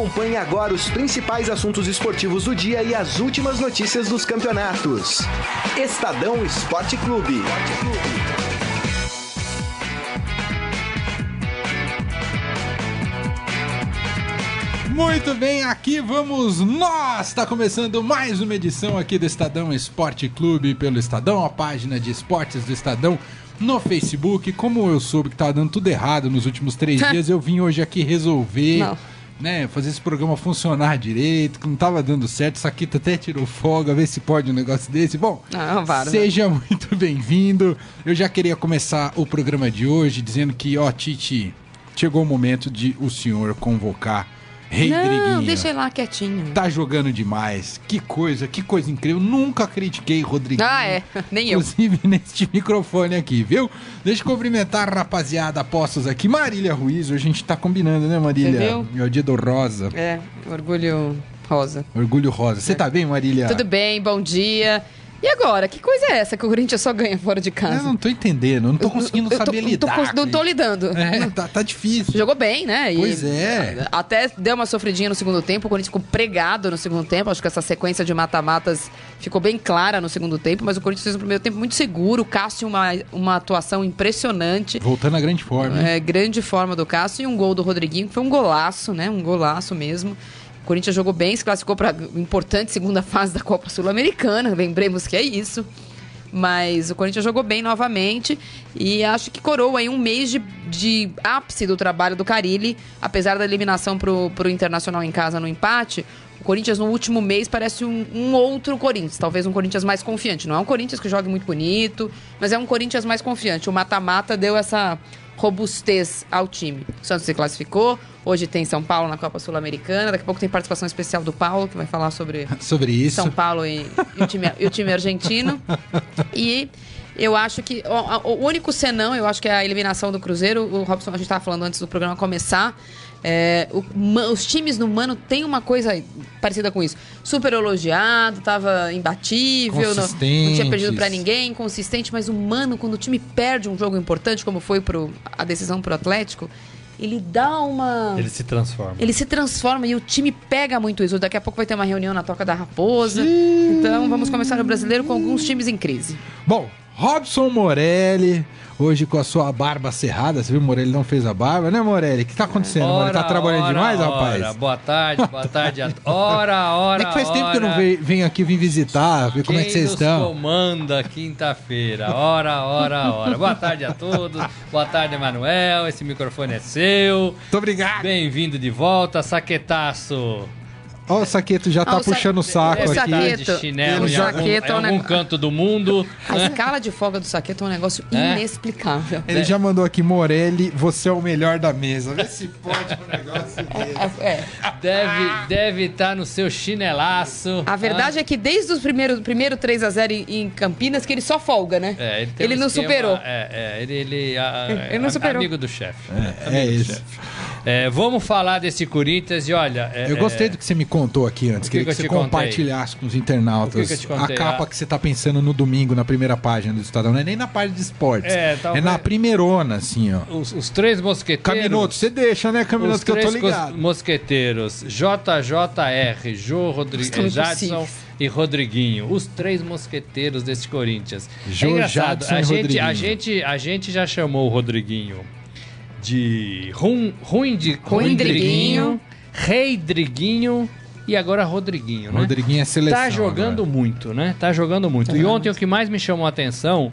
Acompanhe agora os principais assuntos esportivos do dia e as últimas notícias dos campeonatos. Estadão Esporte Clube. Muito bem, aqui vamos nós! Está começando mais uma edição aqui do Estadão Esporte Clube pelo Estadão, a página de esportes do Estadão no Facebook. Como eu soube que estava dando tudo errado nos últimos três dias, eu vim hoje aqui resolver. Não. Né, fazer esse programa funcionar direito, que não estava dando certo. Saquita até tirou folga, ver se pode um negócio desse. Bom, Não, para, seja muito bem-vindo. Eu já queria começar o programa de hoje dizendo que, ó, Titi, chegou o momento de o senhor convocar Rei Não, Driguinha. deixa ele lá quietinho. Tá jogando demais. Que coisa, que coisa incrível. Nunca critiquei Rodriguinho. Ah, é. Nem eu. Inclusive neste microfone aqui, viu? Deixa eu cumprimentar a rapaziada apostas aqui. Marília Ruiz, hoje a gente tá combinando, né, Marília? Você É o dia do Rosa. É, orgulho rosa. Orgulho Rosa. Você tá bem, Marília? Tudo bem, bom dia. E agora, que coisa é essa que o Corinthians só ganha fora de casa? Eu não tô entendendo, eu não tô conseguindo Eu tô- saber tô lidar. cons- Não tô lidando. É, tá, tá difícil. Jogou bem, né? E Pois é. Até deu uma sofridinha no segundo tempo. O Corinthians ficou pregado no segundo tempo. Acho que essa sequência de mata-matas ficou bem clara no segundo tempo. Mas o Corinthians fez um primeiro tempo muito seguro. O Cássio, uma, uma atuação impressionante. Voltando à grande forma. É, grande forma do Cássio e um gol do Rodriguinho, que foi um golaço, né? Um golaço mesmo. O Corinthians jogou bem, se classificou para importante segunda fase da Copa Sul-Americana. Lembremos que é isso. Mas o Corinthians jogou bem novamente e acho que coroa aí um mês de, de ápice do trabalho do Carilli, apesar da eliminação pro, pro Internacional em casa no empate. O Corinthians no último mês parece um, um outro Corinthians, talvez um Corinthians mais confiante. Não é um Corinthians que joga muito bonito, mas é um Corinthians mais confiante. O mata-mata deu essa robustez ao time. O Santos se classificou, hoje tem São Paulo na Copa Sul-Americana, daqui a pouco tem participação especial do Paulo, que vai falar sobre Sobre isso. São Paulo e, e o, time, e o time argentino. E eu acho que o, o único senão, eu acho que é a eliminação do Cruzeiro. O Robson, a gente estava falando antes do programa começar. É, o os times no Mano tem uma coisa parecida com isso. Super elogiado, tava imbatível, não, não tinha perdido Consistentes. ninguém, consistente, mas o Mano, quando o time perde um jogo importante, como foi pro, a decisão pro Atlético, ele dá uma. Ele se transforma. Ele se transforma e o time pega muito isso. Daqui a pouco vai ter uma reunião na Toca da Raposa. Então vamos começar o brasileiro com alguns times em crise. Bom, Robson Morelli, hoje com a sua barba cerrada. Você viu, Morelli não fez a barba, né, Morelli? O que tá acontecendo? Morelli tá trabalhando ora, demais, ora. rapaz? Boa tarde, boa tarde. Ora, ora, É que faz tempo que eu não ora. venho, aqui vim visitar, ver como é que Quem vocês estão. comanda quinta-feira? Ora, ora, ora. Boa tarde a todos. Boa tarde, Emanuel. Esse microfone é seu. Muito obrigado. Bem-vindo de volta, Saquetaço. Ó, o Saqueto já tá Ah, o puxando o saco o Deve aqui. Saqueto. de chinelo O em algum, em é um algum canto do mundo. A escala de folga do Saqueto é um negócio É? inexplicável. Ele já mandou aqui, Morelli, você é o melhor da mesa. Vê se pode um negócio desse. É, é. Deve deve estar no seu chinelaço. A verdade é que desde o primeiro, primeiro 3x0 em, em Campinas, que ele só folga, né? É, ele, tem ele um não esquema- superou. É, é, ele, ele, a- Ele não a- superou. Amigo do chefe. É, é do isso. chefe. É, vamos falar desse Corinthians e olha. é, Eu gostei é, do que você me contou aqui antes. Que Queria que que, você compartilhasse com os internautas que a capa Ah. que você tá pensando no domingo na primeira página do Estadão. Não é nem na página de esportes. É, É, talvez- na primeirona, assim, ó. Os, os três mosqueteiros. Caminoto, você deixa, né, Os Caminoto, que eu tô ligado. mosqueteiros, JJR, Jô Rodri Estão Jadson e Rodriguinho. Os três mosqueteiros desse Corinthians. Jô, é engraçado, Jadson a e gente, Rodriguinho. a, gente, a gente já chamou o Rodriguinho de rum, ruim de Ruindriguinho. Rei Driguinho e agora Rodriguinho, né? Rodriguinho é seleção. Tá jogando agora. muito, né? Tá jogando muito. E ontem o que mais me chamou a atenção,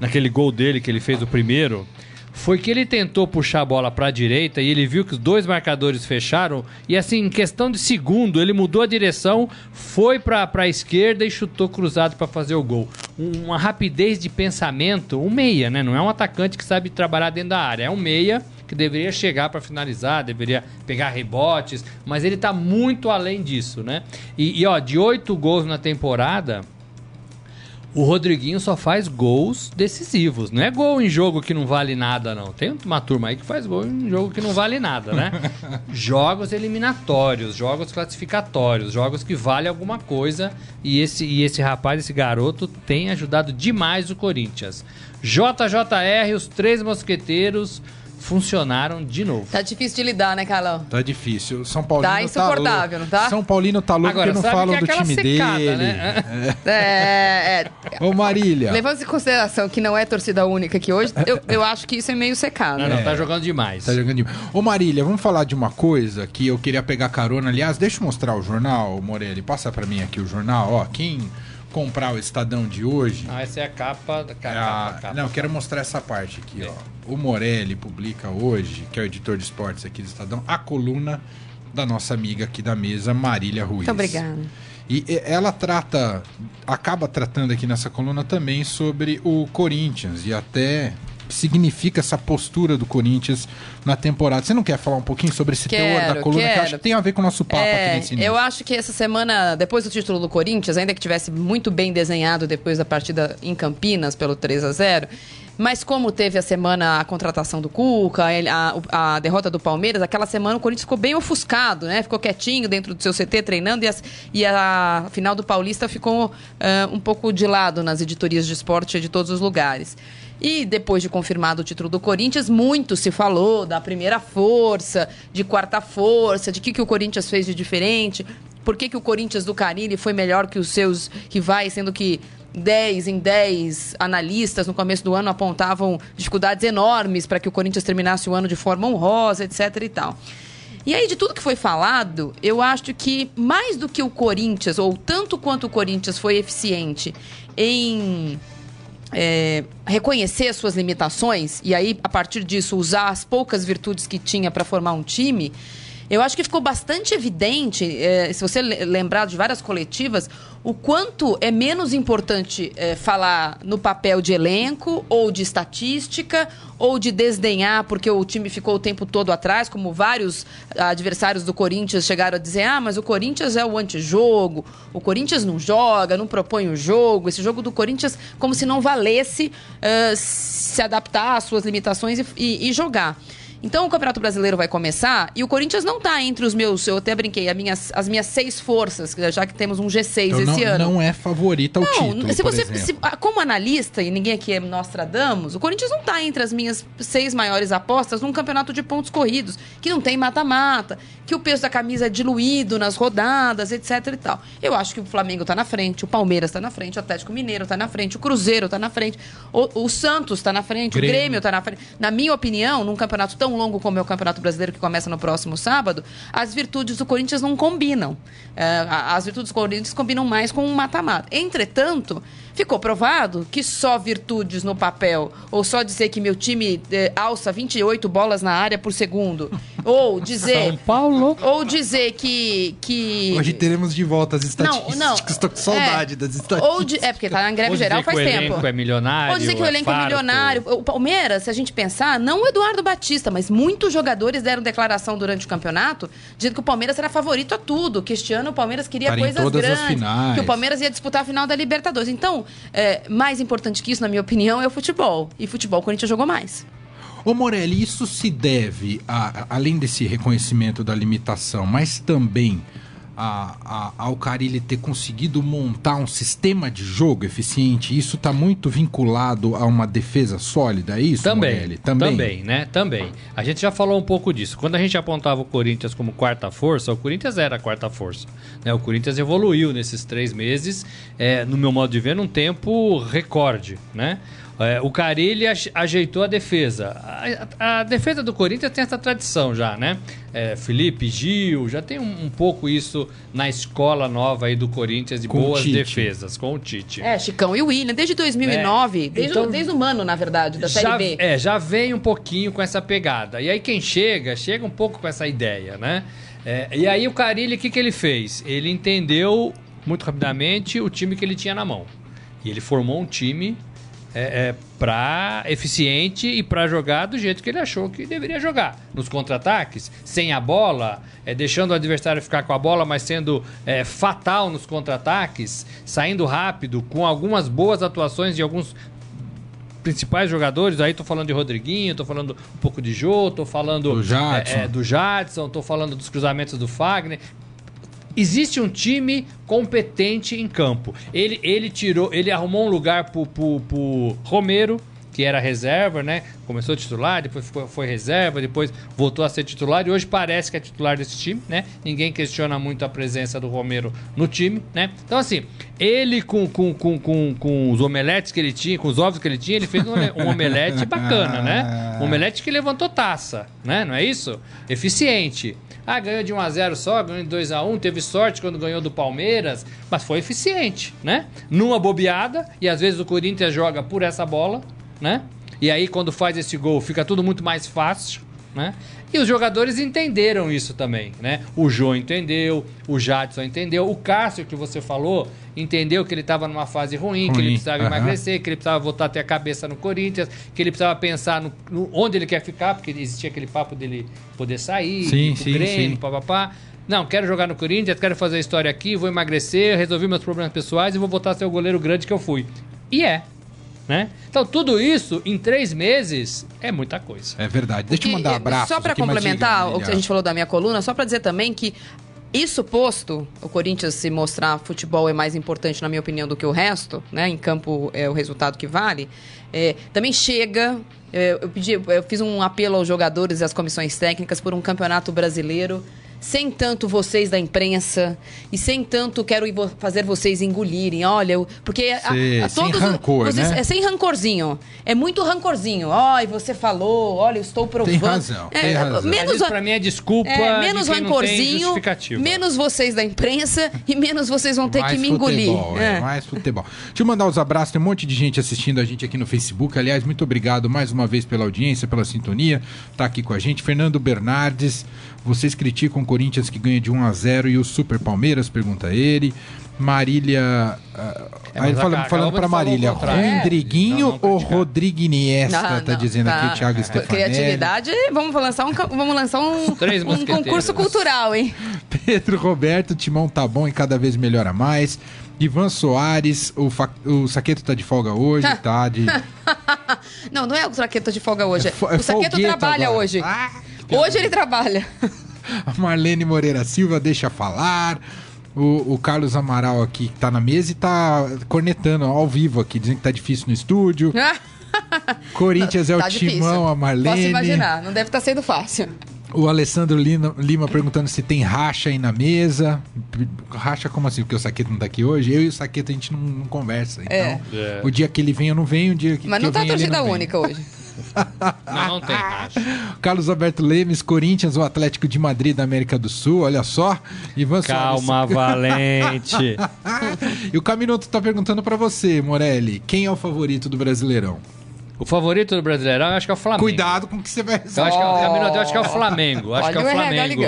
naquele gol dele que ele fez o primeiro, foi que ele tentou puxar a bola pra direita e ele viu que os dois marcadores fecharam e assim, em questão de segundo, ele mudou a direção, foi pra, pra esquerda e chutou cruzado pra fazer o gol. Um- Uma rapidez de pensamento, um meia, né? Não é um atacante que sabe trabalhar dentro da área, é um meia que deveria chegar pra finalizar, deveria pegar rebotes, mas ele tá muito além disso, né? E, e, ó, de oito gols na temporada, o Rodriguinho só faz gols decisivos. Não é gol em jogo que não vale nada, não. Tem uma turma aí que faz gol em jogo que não vale nada, né? jogos eliminatórios, jogos classificatórios, jogos que valem alguma coisa. E esse, e esse rapaz, esse garoto, tem ajudado demais o Corinthians. JJR, os três mosqueteiros, funcionaram de novo. Tá difícil de lidar, né, Carlão? Tá difícil. São Paulino Tá insuportável, louco. não tá? São Paulino tá louco Agora, porque não falam que é do time secada, dele. né? É, é, Ô Marília. Levando em consideração que não é torcida única aqui hoje, eu, eu acho que isso é meio secado. Não, não, É. tá jogando demais. Tá jogando demais. Ô Marília, vamos falar de uma coisa que eu queria pegar carona. Aliás, deixa eu mostrar o jornal, Morelli. Passa pra mim aqui o jornal. Ó, quem comprar o Estadão de hoje... Ah, essa é a capa da é capa, a- capa. Não, eu quero mostrar essa parte aqui, ó. O Morelli publica hoje, que é o editor de esportes aqui do Estadão, a coluna da nossa amiga aqui da mesa, Marília Ruiz. Muito obrigada. E e- ela trata, acaba tratando aqui nessa coluna também sobre o Corinthians e até significa essa postura do Corinthians na temporada. Você não quer falar um pouquinho sobre esse teor Quero, da coluna que eu quero. acho que tem a ver com o nosso papo É, aqui nesse início? eu acho que essa semana, depois do título do Corinthians, ainda que tivesse muito bem desenhado depois da partida em Campinas pelo 3 a 0 mas como teve a semana a contratação do Cuca, a, a derrota do Palmeiras, aquela semana o Corinthians ficou bem ofuscado, né? Ficou quietinho dentro do seu CT treinando e, as- e a final do Paulista ficou ah, um pouco de lado nas editorias de esporte de todos os lugares. E depois de confirmado o título do Corinthians, muito se falou da primeira força, de quarta força, de que, que o Corinthians fez de diferente, por que, que o Corinthians do Carilli foi melhor que os seus rivais, sendo que 10 em 10 analistas no começo do ano apontavam dificuldades enormes para que o Corinthians terminasse o ano de forma honrosa, etc e tal. E aí, de tudo que foi falado, eu acho que mais do que o Corinthians, ou tanto quanto o Corinthians foi eficiente em é, reconhecer as suas limitações e aí, a partir disso, usar as poucas virtudes que tinha para formar um time, eu acho que ficou bastante evidente, é, se você le- lembrar de várias coletivas, o quanto é menos importante é, falar no papel de elenco ou de estatística ou de desdenhar porque o time ficou o tempo todo atrás, como vários adversários do Corinthians chegaram a dizer: ah, mas o Corinthians é o antijogo, o Corinthians não joga, não propõe o jogo, esse jogo do Corinthians como se não valesse eh, se adaptar às suas limitações e, e- e jogar. Então o Campeonato Brasileiro vai começar e o Corinthians não está entre os meus, eu até brinquei, as minhas, as minhas seis forças, já que temos um G6 Então, esse não, ano. não é favorita ao Não, título, se você, se- como analista, e ninguém aqui é Nostradamus, o Corinthians não está entre as minhas seis maiores apostas num campeonato de pontos corridos, que não tem mata-mata, que o peso da camisa é diluído nas rodadas, etc e tal. Eu acho que o Flamengo está na frente, o Palmeiras está na frente, o Atlético Mineiro está na frente, o Cruzeiro está na frente, o, o Santos está na frente, Grêmio. o Grêmio está na frente. Na minha opinião, num campeonato tão longo como é o Campeonato Brasileiro, que começa no próximo sábado, as virtudes do Corinthians não combinam. É, as virtudes do Corinthians combinam mais com um mata-mata. Entretanto, ficou provado que só virtudes no papel, ou só dizer que meu time eh, alça 28 bolas na área por segundo, ou dizer. São Paulo. Ou dizer que. que Hoje teremos de volta as estatísticas. não. Estou com saudade É. das estatísticas. Ou de, é, porque tá na greve Ou dizer geral que faz o tempo. elenco é milionário. Ou dizer que o elenco é, farto. milionário. O Palmeiras, se a gente pensar, não o Eduardo Batista, mas muitos jogadores deram declaração durante o campeonato dizendo que o Palmeiras era favorito a tudo, que este ano o Palmeiras queria Para coisas grandes, que o Palmeiras ia disputar a final da Libertadores. Então, é, mais importante que isso, na minha opinião, é o futebol. E futebol o Corinthians jogou mais. Ô Morelli, isso se deve, a- além desse reconhecimento da limitação, mas também a, a, ao Carilli ter conseguido montar um sistema de jogo eficiente? Isso está muito vinculado a uma defesa sólida, é isso, Também, Morelli? também, né? Também. A gente já falou um pouco disso. Quando a gente apontava o Corinthians como quarta força, o Corinthians era a quarta força. Né? O Corinthians evoluiu nesses três meses, é, no meu modo de ver, num tempo recorde, né? É, o Carilli aj- ajeitou a defesa. A, a defesa do Corinthians tem essa tradição já, né? É, Felipe, Gil, já tem um, um pouco isso na escola nova aí do Corinthians de Com boas Tite. defesas, com o Tite. É, Chicão e o William, desde 2009, É, desde, então- o, desde o Mano, na verdade, da Série já, B. É, já vem um pouquinho com essa pegada. E aí quem chega, chega um pouco com essa ideia, né? É, e aí o Carilli, o que, que ele fez? Ele entendeu muito rapidamente o time que ele tinha na mão. E ele formou um time é, é, pra eficiente e para jogar do jeito que ele achou que deveria jogar. Nos contra-ataques, sem a bola, é, deixando o adversário ficar com a bola, mas sendo é, fatal nos contra-ataques, saindo rápido, com algumas boas atuações de alguns principais jogadores, aí tô falando de Rodriguinho, tô falando um pouco de Jô, tô falando Do Jadson. é, é, do Jadson, tô falando dos cruzamentos do Fagner. Existe um time competente em campo. Ele, ele tirou, ele arrumou um lugar pro, pro, pro Romero, que era reserva, né? Começou titular, depois foi, foi reserva, depois voltou a ser titular e hoje parece que é titular desse time, né? Ninguém questiona muito a presença do Romero no time, né? Então, assim, ele com, com, com, com, com os omeletes que ele tinha, com os ovos que ele tinha, ele fez um, omelete bacana, né? Um omelete que levantou taça, né? Não é isso? Eficiente. Ah, ganhou de 1 a 0 só, ganhou de 2 a 1 teve sorte quando ganhou do Palmeiras, mas foi eficiente, né? Numa bobeada, e às vezes o Corinthians joga por essa bola, né? E aí quando faz esse gol fica tudo muito mais fácil, né? E os jogadores entenderam isso também, né? O Jô entendeu, o Jadson entendeu, o Cássio que você falou entendeu que ele estava numa fase ruim, que ele Ruim, precisava aham. emagrecer, que ele precisava voltar a ter a cabeça no Corinthians, que ele precisava pensar no, no- onde ele quer ficar, porque existia aquele papo dele poder sair, Sim, ir pro sim, Grêmio, sim. papapá. Não, quero jogar no Corinthians, quero fazer a história aqui, vou emagrecer, resolver meus problemas pessoais e vou voltar a ser o goleiro grande que eu fui. E é. Né? Então, tudo isso em três meses é muita coisa. É verdade. Deixa eu mandar e, abraço. Só para complementar o que a gente falou da minha coluna, só para dizer também que isso posto, o Corinthians se mostrar futebol é mais importante, na minha opinião, do que o resto, né? Em campo é o resultado que vale. é, também chega. é, eu, pedi, eu fiz um apelo aos jogadores e às comissões técnicas por um campeonato brasileiro. Sem tanto vocês da imprensa e sem tanto quero fazer vocês engolirem. Olha, eu- porque a- a, sem todos rancor, vocês- né? é sem rancorzinho. É muito rancorzinho. Olha, você falou, olha, eu estou provando. razão, É, tem razão. Menos, pra mim é desculpa é, de menos tem rancorzinho, menos vocês da imprensa e menos vocês vão ter mais que me engolir. Futebol, é, É. mais futebol. Deixa eu mandar os abraços, tem um monte de gente assistindo a gente aqui no Facebook. Aliás, muito obrigado mais uma vez pela audiência, pela sintonia. Tá aqui com a gente. Fernando Bernardes, vocês criticam o Corinthians que ganha de 1 a 0 e o Super Palmeiras? Pergunta ele. Marília. ah, É, aí mas a falando, o Marília, contrário. Rodriguinho Não, não ou? Não, tá dizendo tá. aqui Thiago Stefanelli. Criatividade, vamos lançar um, vamos lançar um, Três um concurso cultural, hein? Pedro Roberto, Timão tá bom e cada vez melhora mais. Ivan Soares, o, fa... o Saqueto tá de folga hoje, tá? De... Não, não é o Saqueto de folga hoje. É fo- é o Saqueto trabalha agora. hoje. Ah, hoje ele trabalha. A Marlene Moreira Silva deixa falar. O, o Carlos Amaral aqui que tá na mesa e tá cornetando ao vivo aqui, dizendo que tá difícil no estúdio. Corinthians é o Tá difícil. timão, a Marlene. Posso imaginar, não deve estar sendo fácil. O Alessandro Lima, Lima perguntando se tem racha aí na mesa. Racha como assim? Porque o Saqueto não tá aqui hoje. Eu e o Saqueto a gente não, não conversa. Então, É. É. o dia que ele vem eu não venho, o dia que, Mas que não eu tá venho ele torcida única hoje. Não, não tem racha. Carlos Alberto Lemes, Corinthians, o Atlético de Madrid da América do Sul, olha só. Ivan Calma, Valente. Soares. E o Caminoto tá perguntando pra você, Morelli, quem é o favorito do Brasileirão? O favorito do Brasileirão, eu acho que é o Flamengo. Cuidado com o que você vai Eu acho que, é, eu acho que é o Flamengo. Acho Olha que é o Flamengo.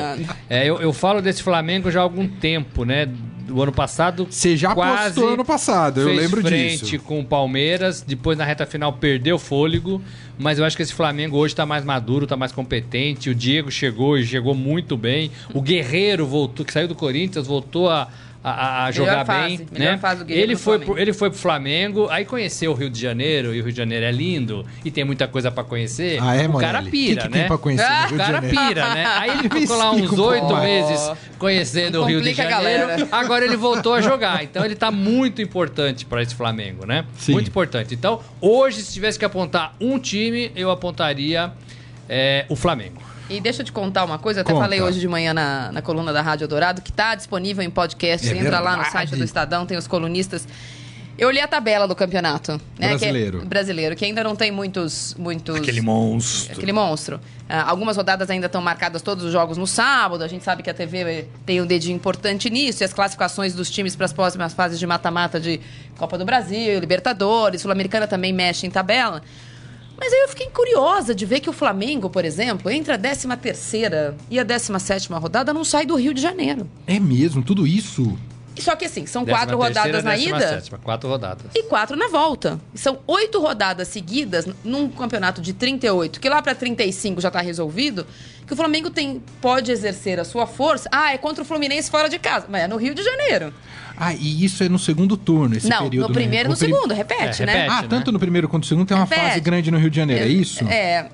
É, eu, eu falo desse Flamengo já há algum tempo, né? Do ano passado. Você já quase postou ano passado, eu lembro frente disso. com o Palmeiras, depois na reta final perdeu fôlego, mas eu acho que esse Flamengo hoje tá mais maduro, tá mais competente. O Diego chegou e chegou muito bem. O Guerreiro voltou, que saiu do Corinthians, voltou a, a- a, jogar fase, bem, né? fase do Guerreiro ele foi Flamengo. pro, ele foi pro Flamengo, aí conheceu o Rio de Janeiro, e o Rio de Janeiro é lindo e tem muita coisa pra conhecer. Ah, é, o cara pira, que que né? tem pra conhecer no Ah, Rio O de cara Janeiro? pira, né? Aí ele ficou lá uns oito meses conhecendo o Rio de Janeiro. galera. Agora ele voltou a jogar. Então ele tá muito importante para esse Flamengo, né? Sim. Muito importante. Então, hoje, se tivesse que apontar um time, eu apontaria é, o Flamengo. E deixa eu te contar uma coisa, eu até Conta. falei hoje de manhã na, na coluna da Rádio Dourado, que tá disponível em podcast. É entra lá no site do Estadão, tem os colunistas. Eu olhei a tabela do campeonato. Né, Brasileiro. Que é, brasileiro, que ainda não tem muitos. muitos monstro. Aquele monstro. Ah, algumas rodadas ainda estão marcadas todos os jogos no sábado. A gente sabe que a TV tem um dedinho importante nisso. E as classificações dos times para as próximas fases de mata-mata de Copa do Brasil, Libertadores, Sul-Americana também mexe em tabela. Mas aí eu fiquei curiosa de ver que o Flamengo, por exemplo, entre a 13 terceira e a 17 rodada não sai do Rio de Janeiro. É mesmo, tudo isso? Só que assim, são Décima quatro terceira, rodadas na décima ida sétima, quatro rodadas. e quatro na volta. São oito rodadas seguidas num campeonato de 38, que lá para 35 já tá resolvido, que o Flamengo tem, pode exercer a sua força. Ah, é contra o Fluminense fora de casa, mas é no Rio de Janeiro. Ah, e isso é no segundo turno, esse não, período. no primeiro e né? no O prim- segundo, repete, É, né? repete. Ah, né? tanto no primeiro quanto no segundo tem uma Repete. fase grande no Rio de Janeiro, é isso? É,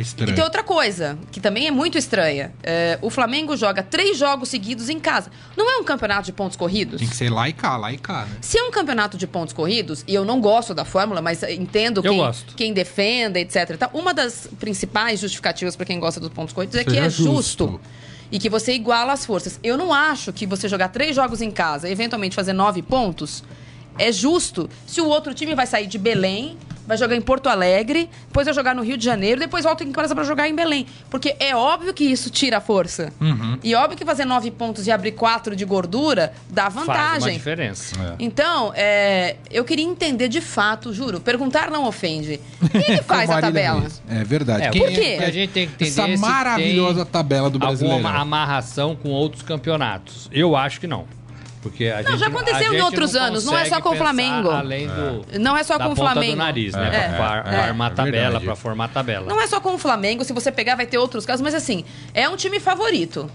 É estranho. E tem outra coisa, que também é muito estranha. É, o Flamengo joga três jogos seguidos em casa. Não é um campeonato de pontos corridos? Tem que ser lá e cá, lá e cá, né? Se é um campeonato de pontos corridos, e eu não gosto da fórmula, mas entendo Eu quem, quem defenda, etc. tal, Uma das principais justificativas para quem gosta dos pontos corridos é que é justo. justo. E que você iguala as forças. Eu não acho que você jogar três jogos em casa e eventualmente fazer nove pontos é justo se o outro time vai sair de Belém, vai jogar em Porto Alegre, depois vai jogar no Rio de Janeiro, depois volta em casa para jogar em Belém. Porque é óbvio que isso tira a força. Uhum. E óbvio que fazer nove pontos e abrir quatro de gordura dá Faz uma vantagem. diferença. Então, é, eu queria entender de fato, juro, perguntar não ofende. Quem que faz a Marília tabela? É verdade. É, Quem por é- quê? A gente tem que entender Essa é maravilhosa tabela do brasileiro. alguma amarração com outros campeonatos. Eu acho que não. Porque a Não, gente, já a aconteceu em outros anos, não é só com o Flamengo. Além do, Não é só com o Flamengo. do nariz, né? É, pra, pra é, armar é tabela, verdade. pra formar tabela. Não é só com o Flamengo, se você pegar vai ter outros casos, mas assim, é um time favorito.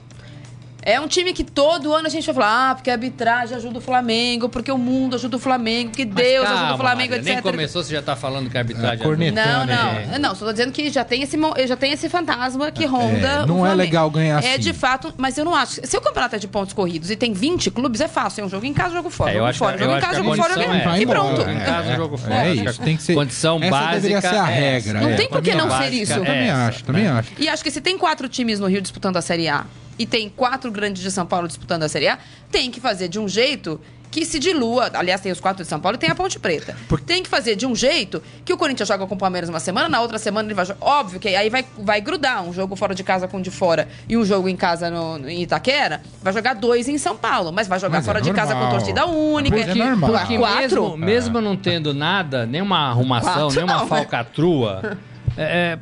É um time que todo ano a gente vai falar, ah, porque a arbitragem ajuda o Flamengo, porque o mundo ajuda o Flamengo, porque Mas Deus calma, ajuda o Flamengo, Maria, etc. Nem começou, você já tá falando que a arbitragem... É, corneta. Não, não. gente? Não, só tô dizendo que já tem esse, já tem esse fantasma que ronda. É, o não é legal ganhar É assim. de fato, mas eu não acho. Se o campeonato é de pontos corridos e tem 20 clubes, é fácil. É um jogo em casa, jogo fora. É, eu jogo acho fora, que- jogo eu em casa, jogo fora, jogo é E pronto. Jogo em casa, jogo fora. É Acho que isso, tem que ser. condição essa básica deveria ser a é regra. Não é. tem por que não ser isso. Eu também acho, também né? acho. E acho que se tem quatro times no Rio disputando a Série A e tem quatro grandes de São Paulo disputando a Série A, tem que fazer de um jeito que se dilua. Aliás, tem os quatro de São Paulo e tem a Ponte Preta. Tem que fazer de um jeito que o Corinthians joga com o Palmeiras uma semana, na outra semana ele vai jogar. Óbvio que aí vai, vai grudar um jogo fora de casa com o de fora e um jogo em casa no, no- em Itaquera. Vai jogar dois em São Paulo, mas vai jogar Mas é fora de casa com torcida única. Porque- é normal. Porque quatro. mesmo, mesmo não tendo nada, nenhuma arrumação, Quatro nenhuma não, né? falcatrua, é, é,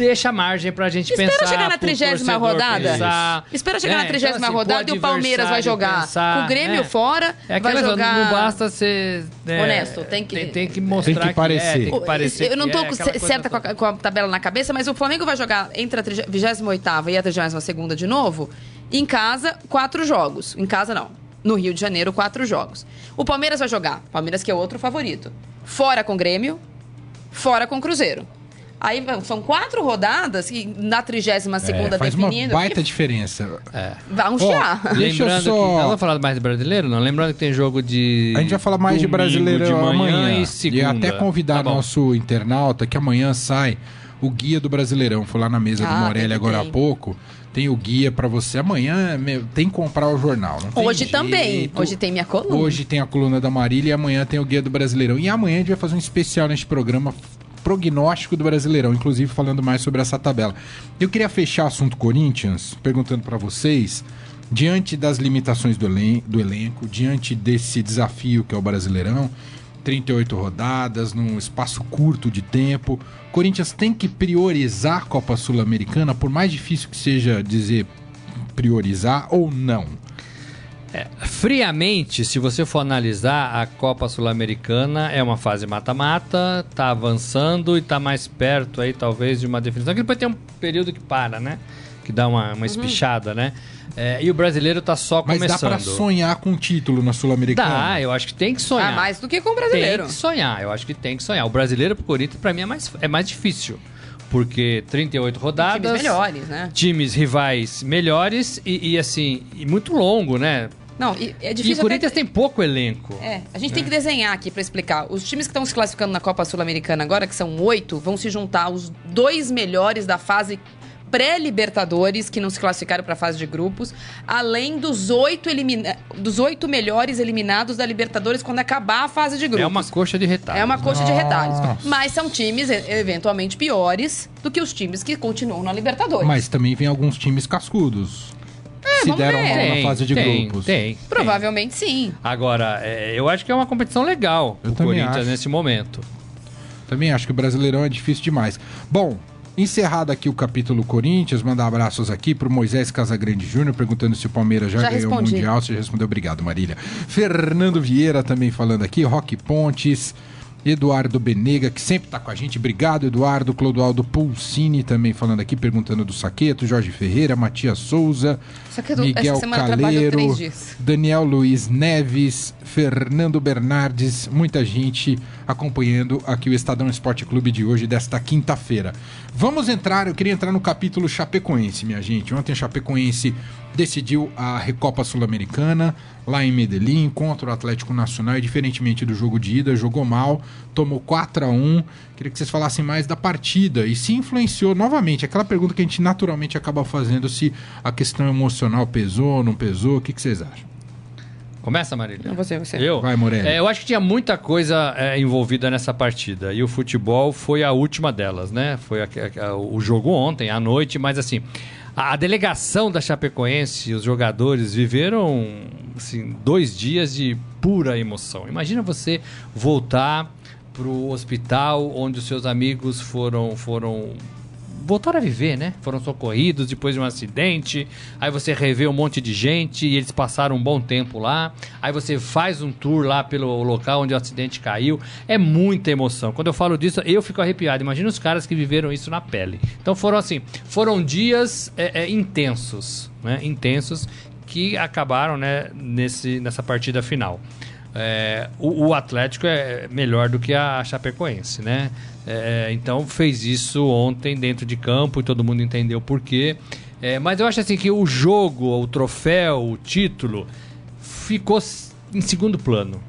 deixa margem pra gente Espera pensar. chegar na pro 30ª torcedor rodada. pensar. Espera chegar É, na 30 então, assim, rodada e o Palmeiras vai jogar pensar, com o Grêmio é. fora, É vai aquela coisa, jogar... não basta ser é, Honesto, tem que- tem, tem que mostrar Tem que parecer. é, tem que parecer eu não que tô é, certa com a, com a tabela na cabeça, mas o Flamengo vai jogar entre a 28 e a 32 de novo. Em casa, quatro jogos. Em casa, não. No Rio de Janeiro, quatro jogos. O Palmeiras vai jogar. Palmeiras que é outro favorito. Fora com o Grêmio, fora com o Cruzeiro. Aí são quatro rodadas e na 32 segunda É, faz uma baita diferença. Vai um chiar. Deixa eu Lembrando só- que. Nós vamos falar mais de brasileiro? Não? Lembrando que tem jogo de. A gente vai falar mais de brasileiro de manhã amanhã. e segunda. até convidar Tá nosso internauta que amanhã sai o guia do Brasileirão. Foi lá na mesa do Ah, Morelli tem, agora há pouco. Tem o guia pra você. Amanhã meu, tem que comprar o jornal. não tem Hoje também. jeito. Hoje tem minha coluna. Hoje tem a coluna da Marília e amanhã tem o Guia do Brasileirão. E amanhã a gente vai fazer um especial neste programa prognóstico do Brasileirão, inclusive falando mais sobre essa tabela. Eu queria fechar assunto Corinthians, perguntando para vocês, diante das limitações do, elen do elenco, diante desse desafio que é o Brasileirão, 38 rodadas, num espaço curto de tempo, Corinthians tem que priorizar a Copa Sul-Americana, por mais difícil que seja dizer priorizar ou não. Friamente, se você for analisar, a Copa Sul-Americana é uma fase mata-mata, tá avançando e tá mais perto aí, talvez, de uma definição. Que depois tem um período que para, né? Que dá uma, uma espichada, né? É, e o brasileiro tá só Mas começando. dá pra sonhar com um título na Sul-Americana? Dá, eu acho que tem que sonhar. Ah, mais do que com o Tem brasileiro. que sonhar, eu acho que tem que sonhar. O brasileiro pro Corinthians, pra mim, é mais, é mais difícil. Porque 38 rodadas. Times melhores, né? times rivais melhores e, e, assim, e muito longo, né? Não, e é E difícil. o Corinthians até- tem pouco elenco. É, a gente tem que desenhar aqui pra explicar. Os times que estão se classificando na Copa Sul-Americana agora, que são oito, vão se juntar os dois melhores da fase pré-Libertadores, que não se classificaram para a fase de grupos, além dos oito, elimina... dos oito melhores eliminados da Libertadores quando acabar a fase de grupos. É uma coxa de retalho. É uma coxa de Nossa. retalhos. Mas são times, e- eventualmente, piores do que os times que continuam na Libertadores. Mas também vem alguns times cascudos. Se vamos deram ver. mal na Tem, fase de tem, grupos. Tem, tem. Provavelmente sim. Agora, é, eu acho que é uma competição legal Eu o também Corinthians acho. nesse momento. Também acho que o Brasileirão é difícil demais. Bom, encerrado aqui o capítulo Corinthians, mandar abraços aqui pro Moisés Casagrande Júnior, perguntando se o Palmeiras já, Já ganhou respondi. o Mundial. Você já respondeu, obrigado, Marília. Fernando Vieira também falando aqui, Roque Pontes. Eduardo Benega, que sempre está com a gente. Obrigado, Eduardo. Clodoaldo Pulcini também falando aqui, perguntando do Saqueto. Jorge Ferreira, Matias Souza, Saqueto, Miguel Caleiro. Daniel Luiz Neves, Fernando Bernardes, muita gente acompanhando aqui o Estadão Esporte Clube de hoje, desta quinta-feira. Vamos entrar, eu queria entrar no capítulo Chapecoense, minha gente. Ontem a Chapecoense decidiu a Recopa Sul-Americana lá em Medellín contra o Atlético Nacional e diferentemente do jogo de ida, jogou mal, tomou 4 a 1. Queria que vocês falassem mais da partida e se influenciou novamente, aquela pergunta que a gente naturalmente acaba fazendo se a questão emocional pesou, não pesou, o que, que vocês acham? Começa, Marília. Não, você, você. Eu? Vai, Morelli. É, eu acho que tinha muita coisa é, envolvida nessa partida. E o futebol foi a última delas, né? Foi a- a- a- o jogo ontem, à noite, mas assim. A, delegação da Chapecoense, os jogadores, viveram assim, dois dias de pura emoção. Imagina você voltar pro hospital onde os seus amigos foram foram voltaram a viver, né? Foram socorridos depois de um acidente. Aí você revê um monte de gente e eles passaram um bom tempo lá. Aí você faz um tour lá pelo local onde o acidente caiu. É muita emoção. Quando eu falo disso, eu fico arrepiado. Imagina os caras que viveram isso na pele. Então foram assim, foram dias é, é, intensos, né? Intensos que acabaram, né? Nesse, nessa partida final. É, o, o Atlético é melhor do que a Chapecoense, né? É, então fez isso ontem dentro de campo e todo mundo entendeu por quê. É, mas eu acho assim que o jogo, o troféu, o título ficou em segundo plano.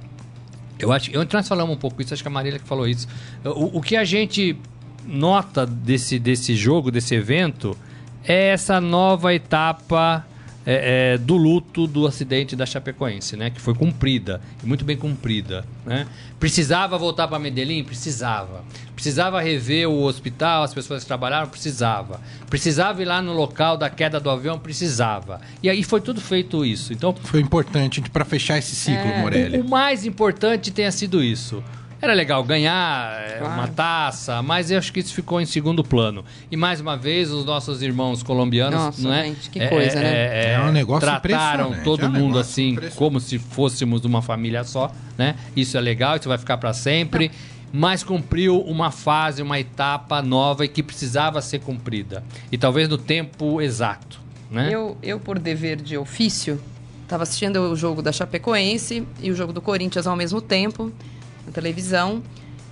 Eu acho, eu, nós falamos um pouco isso, acho que a Marília que falou isso. O, o que a gente nota desse, desse jogo, desse evento, é essa nova etapa é, é, do luto do acidente da Chapecoense, né? Que foi cumprida, muito bem cumprida, né? Precisava voltar para Medellín? Precisava. Precisava rever o hospital, as pessoas que trabalharam? Precisava. Precisava ir lá no local da queda do avião? Precisava. E aí foi tudo feito isso. Então, Foi importante para fechar esse ciclo, É, Morelli. o, o mais importante tenha sido isso. Era legal ganhar é, Claro. uma taça, mas eu acho que isso ficou em segundo plano. E mais uma vez, os nossos irmãos colombianos, Nossa, não é? gente, que coisa, né? é, É um negócio trataram todo é um mundo assim, como se fôssemos uma família só, né? Isso é legal, isso vai ficar para sempre. Mas cumpriu uma fase, uma etapa nova e que precisava ser cumprida. E talvez no tempo exato, né? Eu, eu, por dever de ofício, estava assistindo o jogo da Chapecoense e o jogo do Corinthians ao mesmo tempo, na televisão.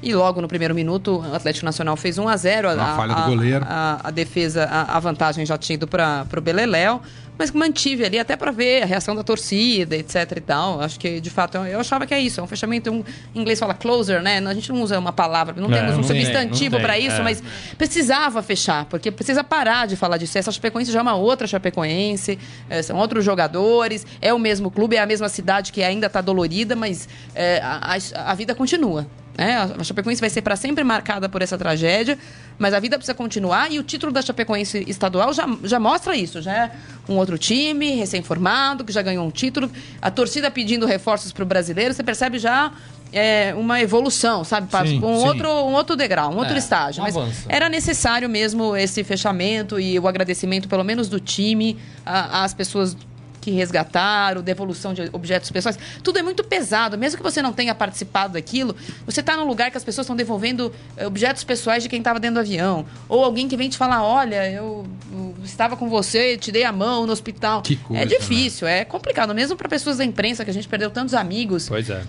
E logo no primeiro minuto, o Atlético Nacional fez 1 a 0 Uma falha do goleiro. A, a defesa, a, a vantagem já tinha ido para o Beleléu, mas mantive ali até para ver a reação da torcida, etc e tal. Acho que, de fato, eu, eu achava que é isso. É um fechamento, um, em inglês fala closer, né? A gente não usa uma palavra, não É, temos um não substantivo não para isso, é. mas precisava fechar, porque precisa parar de falar disso. Essa Chapecoense já é uma outra Chapecoense, é, são outros jogadores, é o mesmo clube, é a mesma cidade que ainda está dolorida, mas é, a, a- a vida continua. Né? A Chapecoense vai ser para sempre marcada por essa tragédia, mas a vida precisa continuar e o título da Chapecoense estadual já, já mostra isso. Já é um outro time, recém-formado, que já ganhou um título, a torcida pedindo reforços para o brasileiro, você percebe já é, uma evolução, sabe? Para Sim, um sim. outro um outro degrau, um outro É, estágio. um Mas avanço. era necessário mesmo esse fechamento e o agradecimento, pelo menos do time, às pessoas que resgataram, devolução de objetos pessoais. Tudo é muito pesado. Mesmo que você não tenha participado daquilo, você está num lugar que as pessoas estão devolvendo eh, objetos pessoais de quem estava dentro do avião. Ou alguém que vem te falar: olha, eu, eu estava com você, te dei a mão no hospital. Que coisa, é difícil, é complicado. Mesmo para pessoas da imprensa, que a gente perdeu tantos amigos. Pois é.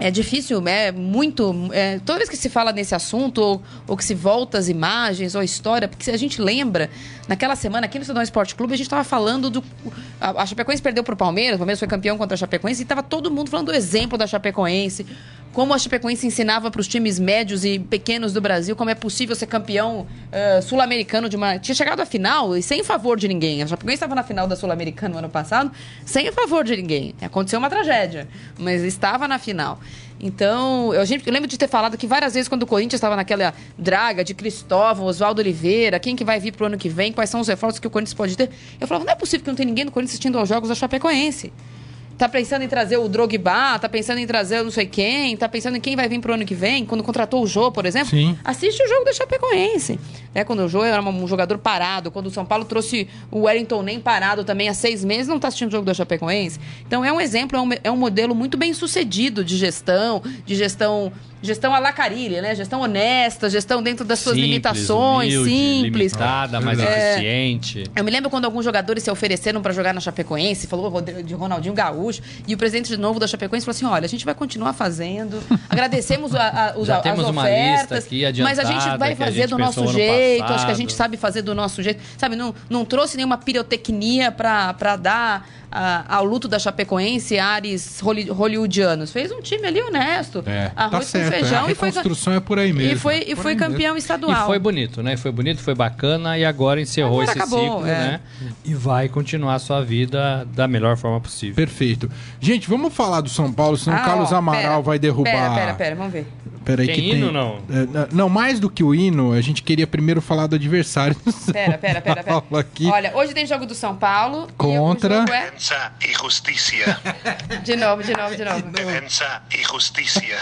É difícil, é muito. é, toda vez que se fala nesse assunto, ou, ou que se volta as imagens ou a história, porque a gente lembra, naquela semana aqui no Estadão Esporte Clube, a gente estava falando do. A, a Chapecoense perdeu para o Palmeiras, o Palmeiras foi campeão contra a Chapecoense, e estava todo mundo falando do exemplo da Chapecoense, como a Chapecoense ensinava para os times médios e pequenos do Brasil como é possível ser campeão eh, sul-americano de uma. Tinha chegado à final e sem favor de ninguém. A Chapecoense estava na final da Sul-Americana no ano passado, sem favor de ninguém. Aconteceu uma tragédia, mas estava na final. Então, eu, gente, eu lembro de ter falado que várias vezes quando o Corinthians estava naquela draga de Cristóvão, Oswaldo Oliveira, quem que vai vir pro ano que vem, quais são os reforços que o Corinthians pode ter, eu falava, não é possível que não tem ninguém no Corinthians assistindo aos jogos da Chapecoense. Tá pensando em trazer o Drogba, tá pensando em trazer não sei quem, tá pensando em quem vai vir pro ano que vem, quando contratou o Jô, por exemplo. Sim. Assiste o jogo da Chapecoense. Né? Quando o Jô era um jogador parado, quando o São Paulo trouxe o Wellington nem parado também há seis meses, não tá assistindo o jogo da Chapecoense. Então é um exemplo, é um, é um modelo muito bem sucedido de gestão, de gestão gestão à la Carilli, né? Gestão honesta, gestão dentro das suas Simples, limitações, humilde, simples. limitada, mas É. eficiente. Eu me lembro quando alguns jogadores se ofereceram para jogar na Chapecoense, falou de Ronaldinho Gaúcho, e o presidente de novo da Chapecoense falou assim: olha, a gente vai continuar fazendo, agradecemos a, a, os- Já as temos ofertas, lista aqui mas a gente vai a fazer gente do nosso jeito, acho que a gente sabe fazer do nosso jeito. Sabe, não, não trouxe nenhuma pirotecnia para dar ao luto da Chapecoense ares holly- hollywoodianos. Fez um time ali honesto, É, tá arroz certo. Feijão a e foi, reconstrução é por aí mesmo. e foi, e foi campeão estadual. E foi bonito, né? Foi bonito, foi bacana e agora encerrou Agora esse acabou, ciclo, é. né? E vai continuar a sua vida da melhor forma possível. Perfeito. Gente, vamos falar do São Paulo, senão o Ah, Carlos ó, Amaral pera, vai derrubar. Pera, pera, pera, vamos ver. Peraí Tem que hino, tem... não? É, não, mais do que o hino, a gente queria primeiro falar do adversário do São Pera, pera, pera, pera. Paulo aqui. Olha, hoje tem jogo do São Paulo. Contra. E é... Defensa y justicia. De novo, de novo, de novo. Defensa y justicia.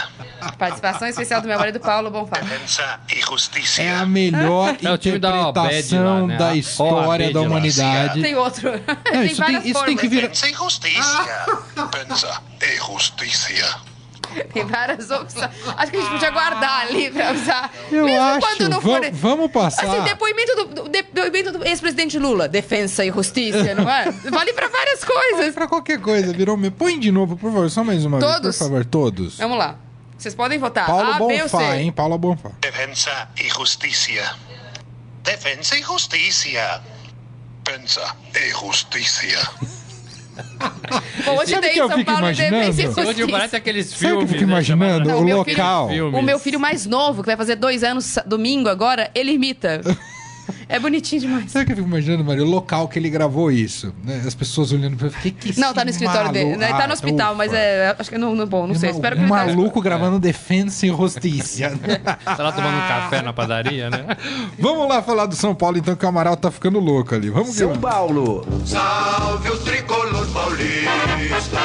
Participação especial do meu marido Paulo Bonfá. Defensa y É a melhor É interpretação lá, né? da história da humanidade. Tem outro. Não, tem isso tem- várias isso tem que formas. vir- Defensa y justicia. Defensa y justicia. Tem várias opções. Acho que a gente podia guardar ali pra usar. Eu Mesmo acho. quando não for. vamos passar. Assim, depoimento do, do- depoimento do ex-presidente Lula. Defensa e justiça, não é? Vale pra várias coisas. Pra qualquer coisa, virou. me- Põe de novo, por favor, só mais uma vez, Todos? por favor, todos. Vamos lá. Vocês podem votar. Paulo A, B ou C. Bonfá, hein? Paulo Bonfá. Defensa y justicia. Defensa y justicia. Defensa y justicia. Bom, hoje Sabe tem o que eu São fico Paulo imaginando? Hoje parece aqueles Sabe o que eu filmes. fico né, imaginando? o meu filho- local. Filmes. O meu filho mais novo, que vai fazer dois anos sa- domingo agora, ele imita. É bonitinho demais. Sabe o que eu fico imaginando, Maria? O local que ele gravou isso. né? As pessoas olhando pra que que Não, tá no escritório dele. maluco- Né? Tá Ah, no hospital, ufa. mas é. Acho que não, não bom, não sei. Um Espero que ele tá- maluco gravando Defensa e Justiça. Tá lá tomando um café na padaria, né? Vamos lá falar do São Paulo, então, que o Amaral tá ficando louco ali. Vamos São ver. Paulo. Salve o tricolor paulista,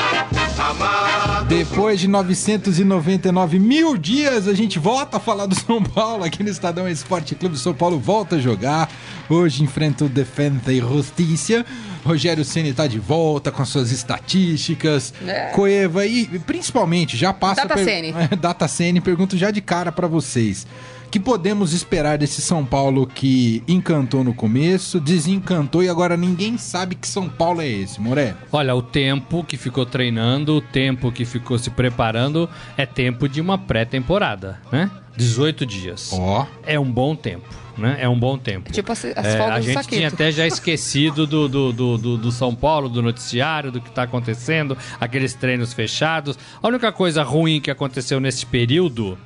amado. Depois de 999 mil dias, a gente volta a falar do São Paulo aqui no Estadão Esporte Clube. São Paulo volta a jogar. Hoje enfrenta o Defensa e Justiça. Rogério Ceni tá de volta com suas estatísticas. É. Coeva e principalmente já passa Data Ceni. É, Data Ceni, pergunto já de cara pra vocês. Que podemos esperar desse São Paulo que encantou no começo, desencantou e agora ninguém sabe que São Paulo é esse, Moré? Olha, o tempo que ficou treinando, o tempo que ficou se preparando, é tempo de uma pré-temporada, né? 18 dias. Ó. É um bom tempo, né? É um bom tempo. Tipo as, as É, a gente Saqueto. tinha até já esquecido do, do, do, do- do São Paulo, do noticiário, do que está acontecendo, aqueles treinos fechados. A única coisa ruim que aconteceu nesse período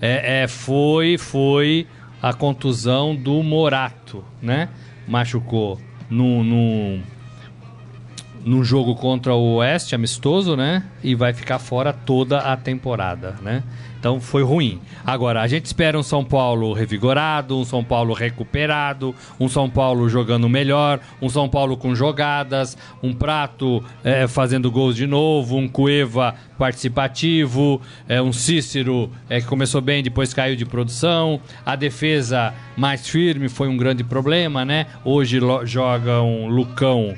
é, é, foi, foi a contusão do Morato, né? Machucou num, num, num jogo contra o Oeste, amistoso, né? E vai ficar fora toda a temporada, né? Então foi ruim. Agora, a gente espera um São Paulo revigorado, um São Paulo recuperado, um São Paulo jogando melhor, um São Paulo com jogadas, um Prato eh, fazendo gols de novo, um Cueva participativo, eh, um Cícero eh, que começou bem, depois caiu de produção, a defesa mais firme foi um grande problema, né? Hoje joga um Lucão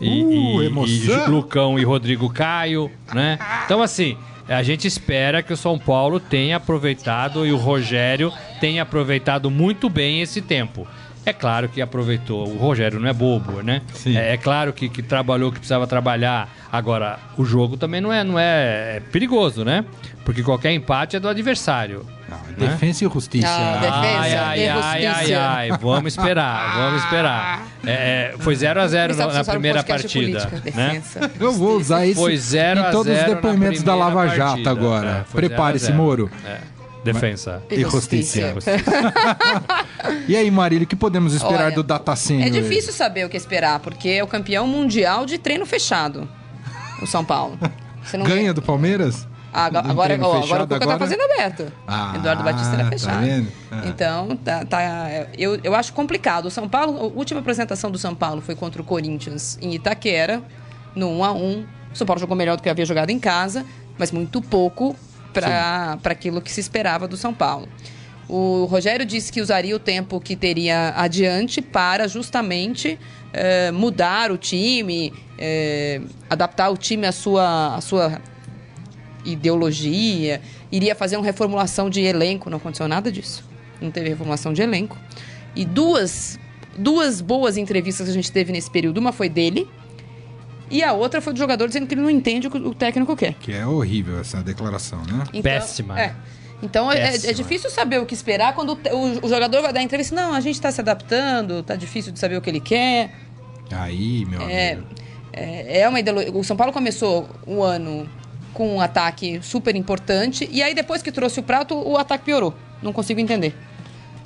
e, Uh, e- e Lucão e Rodrigo Caio, né? Então, assim, a gente espera que o São Paulo tenha aproveitado e o Rogério tenha aproveitado muito bem esse tempo. É claro que aproveitou. O Rogério não é bobo, né? É, é claro que, que trabalhou, que precisava trabalhar. Agora, o jogo também não é, não é, é perigoso, né? Porque qualquer empate é do adversário. Defensa e Justiça. Ah, defesa. Ai, ai, e ai, ai, justiça. ai, vamos esperar, vamos esperar. É, é, foi 0 a 0 Começar a na um primeira partida, política, né? Eu vou justiça. usar isso Foi 0 em a todos os 0 depoimentos da na Lava primeira Jato partida. agora. É, foi 0 a Prepare-se, 0. Moro. É. Defensa. E justiça. justiça. E aí, Marília, o que podemos esperar Olha, do Datacine? É difícil saber o que esperar, porque é o campeão mundial de treino fechado, o São Paulo. Você não Ganha do Palmeiras? Agora, agora, treino ó, agora o Cuca agora? tá fazendo aberto. Ah, Eduardo Batista era tá fechado. É. Então, tá, tá- eu, eu acho complicado. O São Paulo, a última apresentação do São Paulo foi contra o Corinthians em Itaquera, no 1 a 1 O São Paulo jogou melhor do que havia jogado em casa, mas muito pouco para aquilo que se esperava do São Paulo. O Rogério disse que usaria o tempo que teria adiante para justamente eh, mudar o time, eh, adaptar o time à sua, à sua ideologia iria fazer uma reformulação de elenco, não aconteceu nada disso. Não teve reformulação de elenco. E duas, duas boas entrevistas que a gente teve nesse período. Uma foi dele, e a outra foi do jogador dizendo que ele não entende o que o técnico quer. Que é horrível essa declaração, né? Então, Péssima. É. Então é- é, é difícil saber o que esperar quando o, o- o jogador vai dar entrevista. Não, a gente está se adaptando, tá difícil de saber o que ele quer. Aí, meu É, amigo. é, é uma ideologia. O São Paulo começou o ano com um ataque super importante e aí depois que trouxe o prato, o ataque piorou. Não consigo entender.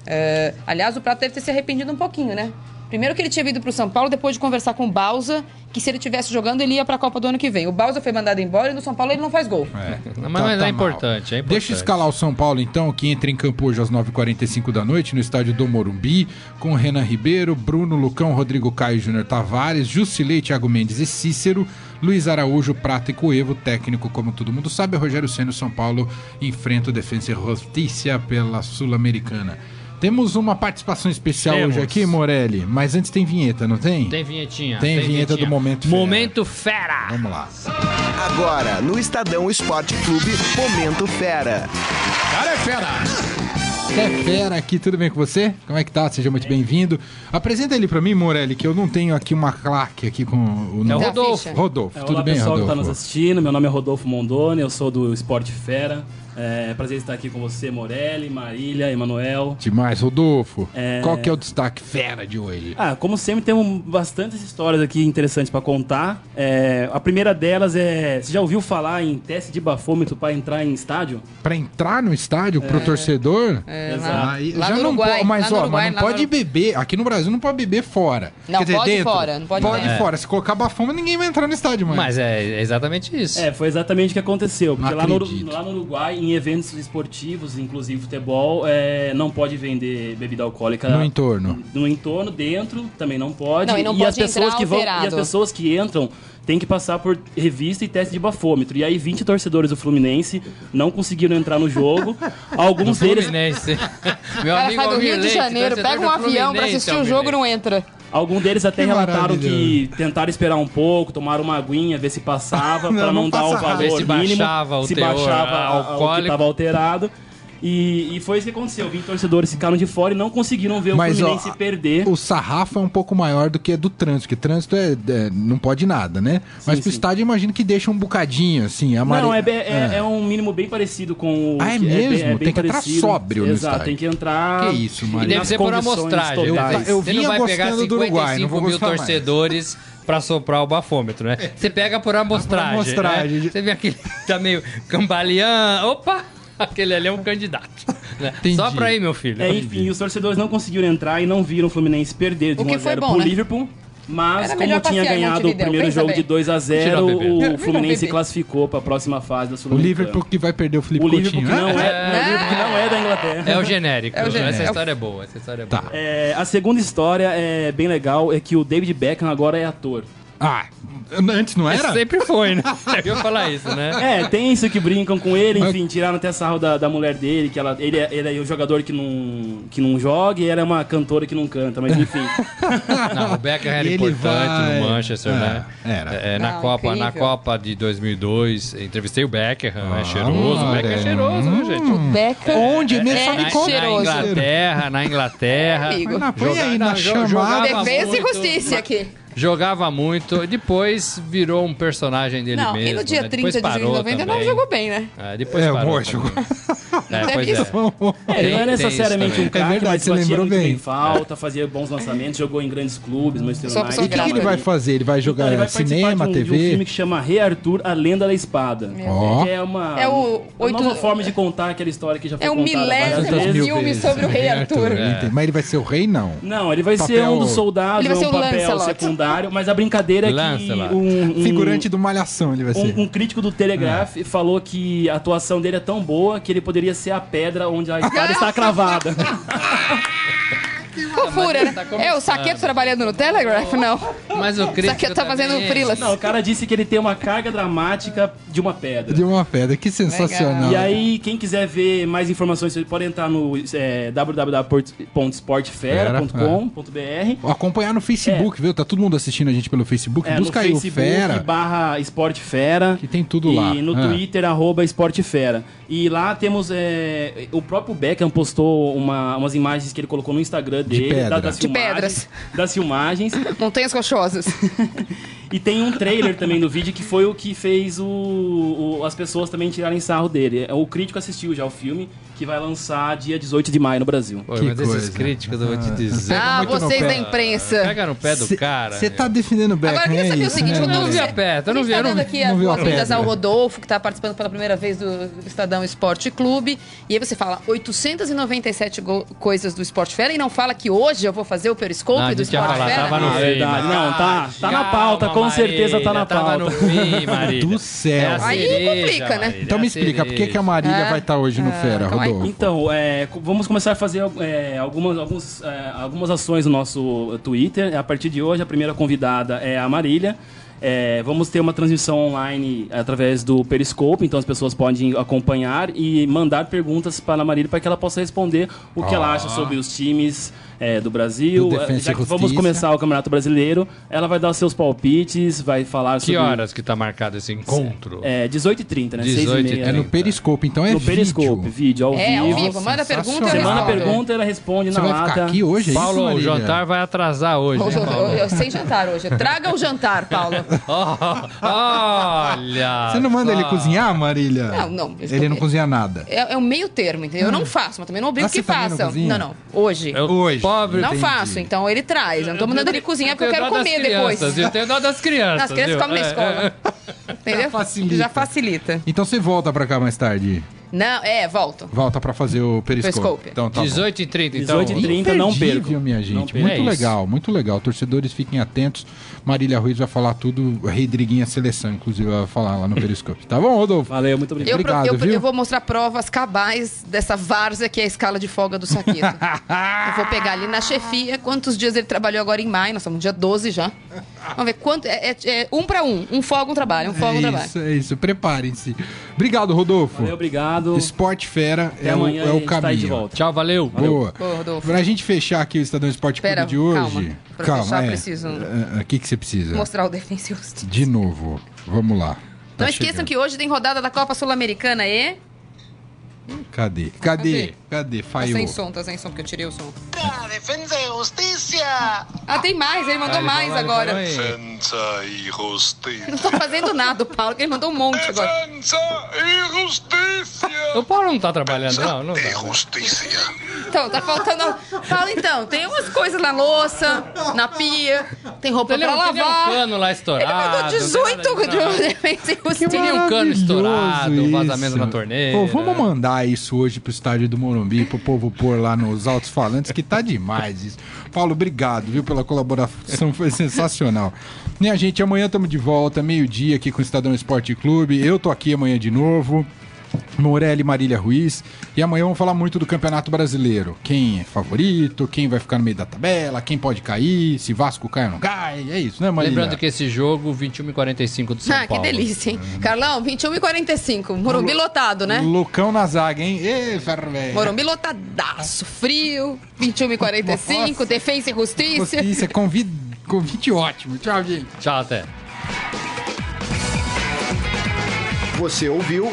É, aliás, o prato deve ter se arrependido um pouquinho, né? Primeiro que ele tinha vindo pro São Paulo depois de conversar com o Bausa, que se ele tivesse jogando, ele ia pra Copa do ano que vem. O Bausa foi mandado embora e no São Paulo ele não faz gol. É. Mas- mas é importante, é importante. Deixa eu escalar o São Paulo, então, que entra em campo hoje às 9h45 da noite, no estádio do Morumbi, com Renan Ribeiro, Bruno Lucão, Rodrigo Caio Júnior Tavares, Jusilei, Thiago Mendes e Cícero, Luiz Araújo, Prata e Coevo, técnico, como todo mundo sabe, Rogério Senna, São Paulo, enfrenta o Defensa e Justiça pela Sul-Americana. Temos uma participação especial Temos. hoje aqui, Morelli, mas antes tem vinheta, não tem? Tem vinhetinha. Tem vinheta do Momento Fera. Momento Fera. Vamos lá. Agora, no Estadão Esporte Clube, Momento Fera. Cara é fera! É fera aqui, tudo bem com você? Como é que tá? Seja muito bem-vindo. Apresenta ele pra mim, Morelli, que eu não tenho aqui uma claque aqui com o É o nome. Rodolfo. Rodolfo, É, tudo olá bem, pessoal que está nos Rodolfo? assistindo, meu nome é Rodolfo Mondoni, eu sou do Esporte Fera. É prazer estar aqui com você, Morelli, Marília, Emanuel. Demais, Rodolfo. É. Qual que é o destaque fera de hoje? Ah, como sempre, temos bastantes histórias aqui interessantes para contar. É, a primeira delas é. Você já ouviu falar em teste de bafômetro para entrar em estádio? Pra entrar no estádio pro torcedor? É, Exato. lá já no não Uruguai, pode, mas ó, Uruguai, mas não pode no- beber. Aqui no Brasil não pode beber fora. Não, Quer dizer, pode dentro. fora, não pode Pode dentro. fora. Se colocar bafômetro, ninguém vai entrar no estádio, mais. Mas é é exatamente isso. É, foi exatamente o que aconteceu. Porque lá no, lá no Uruguai, em eventos esportivos, inclusive futebol, é, não pode vender bebida alcoólica No entorno. No entorno, dentro, também não pode. Não, e não as pode pessoas entrar que vão E alterado. as pessoas que entram têm que passar por revista e teste de bafômetro. E aí 20 torcedores do Fluminense não conseguiram entrar no jogo. Alguns deles Fluminense. Meu amigo sai do Rio de Janeiro, pega um avião pra Fluminense, assistir o jogo e não entra. Alguns deles até Que relataram que tentaram esperar um pouco, tomaram uma aguinha, ver se passava, para não, não dar o valor Ver se mínimo, baixava o se teor baixava a- a- o que estava alterado. E, e foi isso que aconteceu. 20 torcedores ficaram de fora e não conseguiram ver Mas, o ó, Fluminense perder. O sarrafo é um pouco maior do que do trânsito, porque trânsito é, é- não pode nada, né? Mas pro sim. estádio eu imagino que deixa um bocadinho, assim. A mare- Não, é, bem- é, é um mínimo bem parecido com o. Ah, é que- bem- mesmo? bem Tem que entrar sóbrio no Exato, estádio. tem que entrar. Que isso, E Maria. deve ser por amostragem. totais. Eu Você não vai pegar gostando do Uruguai, não vou 55 mil gostar mais. torcedores pra soprar o bafômetro, né? Você pega por amostragem. Por amostragem. né? Você vê aquele que tá meio cambaleando. Opa! Aquele ali é um candidato. né? Só pra aí, meu filho. É, enfim, os torcedores não conseguiram entrar e não viram o Fluminense perder de O que 1 a foi 0 bom, pro né? Liverpool. Mas Era como tinha ganhado o primeiro jogo bem. de 2 a 0 Tirar o o Fluminense classificou para a próxima fase da O Sul-Americana. Liverpool que vai perder o Felipe O Liverpool que Coutinho. não Ah, é, o Liverpool que não é da Inglaterra. É o genérico. É o genérico. Essa história é boa. Essa história é boa. Tá. É, a segunda história é bem legal, é que o David Beckham agora é ator. Ah, antes não era? Sempre foi, né? Eu ia falar isso, né? É, tem isso que brincam com ele, enfim, tiraram até sarro da, da mulher dele, que ela, ele, é, ele é o jogador que não, que não joga e ela é uma cantora que não canta, mas enfim. Não, o Beckham era Ele importante vai- no Manchester, É, né? era. É, na, Não, Copa, na incrível. Copa de 2002, entrevistei o Beckham, Ah, é cheiroso. O Beckham é olha. cheiroso, viu, gente? Beca. Onde? Me É, fale Na, como. na cheiroso. Inglaterra, na Inglaterra. Amigo. Ah, põe aí na Joga- jo- chamada. jogava Defesa e muito, justiça aqui. Jogava muito, depois virou um personagem dele Não, mesmo. e no dia né? 30 Depois de julho de parou 99 também. jogou bem, né? É, depois É, parou amor, jogou. É, pois Teve é. É, ele não é necessariamente um craque, É verdade, mas você batia lembrou muito bem. bem falta, fazia bons lançamentos, jogou em grandes clubes, Manchester Só- United. E o que, que ele vai fazer? Ele vai jogar Então, ele vai cinema, de um, de um TV? filme que chama Rei Arthur, a Lenda da Espada. Ó. Que é uma, É o uma oito- nova forma de contar aquela história que já foi É o contada várias milésimo vezes. mil filme vezes. sobre o rei Arthur. Entendi. Mas ele vai ser o rei, não. Não, ele vai ser um dos soldados, Ele vai é ser um papel Lancelot. Secundário, mas a brincadeira é que um, um- Figurante do Malhação ele vai ser. um, um crítico do Telegraph falou que a atuação dele é tão boa que ele poderia ser a pedra onde a espada está cravada. fofura, né? tá é, o Saqueto trabalhando no Telegraph? Não. Mas o crítico Saqueto tá fazendo também- freelas. Não, o cara disse que ele tem uma carga dramática de uma pedra. De uma pedra, que sensacional. E aí, quem quiser ver mais informações, você pode entrar no é, www.sportfera.com.br Acompanhar no Facebook, viu? Tá todo mundo assistindo a gente pelo Facebook. É, Busca no aí o Facebook Fera. barra Esporte Fera. Que tem tudo e lá. no Ah. Twitter, arroba Esporte Fera. E lá temos. é, o próprio Beckham postou uma- umas imagens que ele colocou no Instagram dele. Pedra. da- das De filmagens, pedras. Das filmagens. Montanhas rochosas. E tem um trailer também no vídeo que foi o que fez o, o- as pessoas também tirarem sarro dele. O crítico assistiu já o filme, que vai lançar dia 18 de maio no Brasil. Pô, Que mas esses coisa. críticos, eu vou te dizer. ah, muito no vocês pé. da imprensa. Pega no pé do cara. Você tá defendendo o Beckham, Agora, eu queria é saber o seguinte, né, Rodolfo, Eu não vi a pedra, eu não vi, tá não dando aqui as a boas-vindas pedra. ao Rodolfo, que tá participando pela primeira vez do Estadão Esporte Clube. E aí você fala 897 go- coisas do Esporte Fera e não fala que hoje eu vou fazer o Periscope Não, a do Esporte falar, Fera? tava no Ah, fim. verdade. Não, tá- tá na pauta, com certeza tá na Marília, Tava no fim, Marília. Do céu. É Aí cereja, complica, né? Marília, Então é me explica, por que, que a. Marília Ah, vai estar hoje no ah, Fera, aí. Rodolfo? Então, é, vamos começar a fazer é, algumas, alguns, é, algumas ações no nosso Twitter. A partir de hoje, a primeira convidada é a Marília. É, vamos ter uma transmissão online através do Periscope, então as pessoas podem acompanhar e mandar perguntas para a Marília para que ela possa responder o que ela acha sobre os times é, do Brasil. Do Defensa É, Já que vamos começar o Campeonato Brasileiro, ela vai dar os seus palpites, vai falar Que sobre... horas que tá marcado esse encontro? É, 18h30, né? 18h30. 6h30. É no Periscope, então é no vídeo. Periscope, vídeo, ao É, ao vivo. vivo. Manda pergunta Você manda pergunta, ela responde Você na vai lata. ficar aqui hoje, é isso, Paulo, o Marília? jantar vai atrasar hoje, Eu, hein, eu, Paulo? eu sei jantar hoje. Traga o jantar, Paulo. Oh, olha! Você não manda ele só. cozinhar, Marília? Não, não. Ele não cozinha nada. É, é um meio termo, entendeu? Eu não faço, mas também não obrigo Ah, que também não façam. Não, não. Hoje. Eu- Hoje. Pobre Não entendi. faço, então ele traz. Eu não tô mandando ele cozinhar porque eu quero comer depois. Eu tenho dó das crianças. As crianças viu? comem na É, escola. é. Entendeu? Já facilita. Já facilita. Então você volta pra cá mais tarde. Não, é, volto. Volta pra fazer o Periscope. Periscope. Então tá bom. 18 e 30, então. 18 e 30, não Imperdível, percam. minha gente. Não muito É isso. legal, muito legal. Torcedores fiquem atentos. Marília Ruiz vai falar tudo. Redriguinha Seleção, inclusive, vai falar lá no Periscope. Tá bom, Rodolfo? Valeu, muito Eu, obrigado. pro- Obrigado, eu, viu? eu vou mostrar provas cabais dessa várzea que é a escala de folga do Saqueto. eu vou pegar ali na chefia quantos dias ele trabalhou agora em maio. Nós estamos no dia 12 já. Vamos ver quanto. É, é- é um para um. Um folga, um trabalho. Um folga, um é trabalho. isso, é isso. Preparem-se. Obrigado, Rodolfo. Valeu, obrigado. Esporte Fera Até é o, é a o tá caminho. volta. Tchau, valeu. Boa. Boa, Rodolfo. Pra gente fechar aqui o Estadão Esporte Clube Pera, de hoje. calma. Pra fechar, preciso- É, é, O que, que você precisa? Mostrar o Justiça. De novo. Vamos lá. Tá Não esqueçam chegando. que hoje tem rodada da Copa Sul-Americana e. Cadê? Cadê? Cadê? Tá Falhou. sem som, tá sem som, porque eu tirei o som. Defensa e justiça! Ah, tem mais, ele mandou Ah, ele mais falou, ele agora. Defensa e justiça! Não tô fazendo nada, o Paulo, que ele mandou um monte agora. Defensa e justiça! O Paulo não tá trabalhando, não? Não E tá. justiça! Então, tá faltando. Fala então, tem umas coisas na louça, na pia, tem roupa Ele pra não tinha um lavar. cano lá Ele estourado. mandou 18 não tem nada de de- defesa e justiça. um cano estourado, um vazamento isso. na torneira. Pô, vamos mandar isso hoje pro estádio do Morumbi, pro povo pôr lá nos altos falantes, que tá demais isso. Paulo, obrigado, viu, pela colaboração, foi sensacional. Minha gente, amanhã estamos de volta, meio-dia aqui com o Estadão Esporte Clube. Eu tô aqui amanhã de novo. Morelli e Marília Ruiz. E amanhã vamos falar muito do Campeonato Brasileiro. Quem é favorito, quem vai ficar no meio da tabela, quem pode cair, se Vasco cai ou não cai. É isso, né, Marília? Lembrando que esse jogo, 21 e 45 do São Ah, que Paulo. delícia, hein? Carlão, 21 e 45. Morumbi lotado, né? Lucão na zaga, hein? Ê, ferro velho. Morumbi lotadaço, frio, 21 e 45, Nossa. defesa e justiça. Justiça, convite, convite ótimo. Tchau, gente. Tchau, até. Você ouviu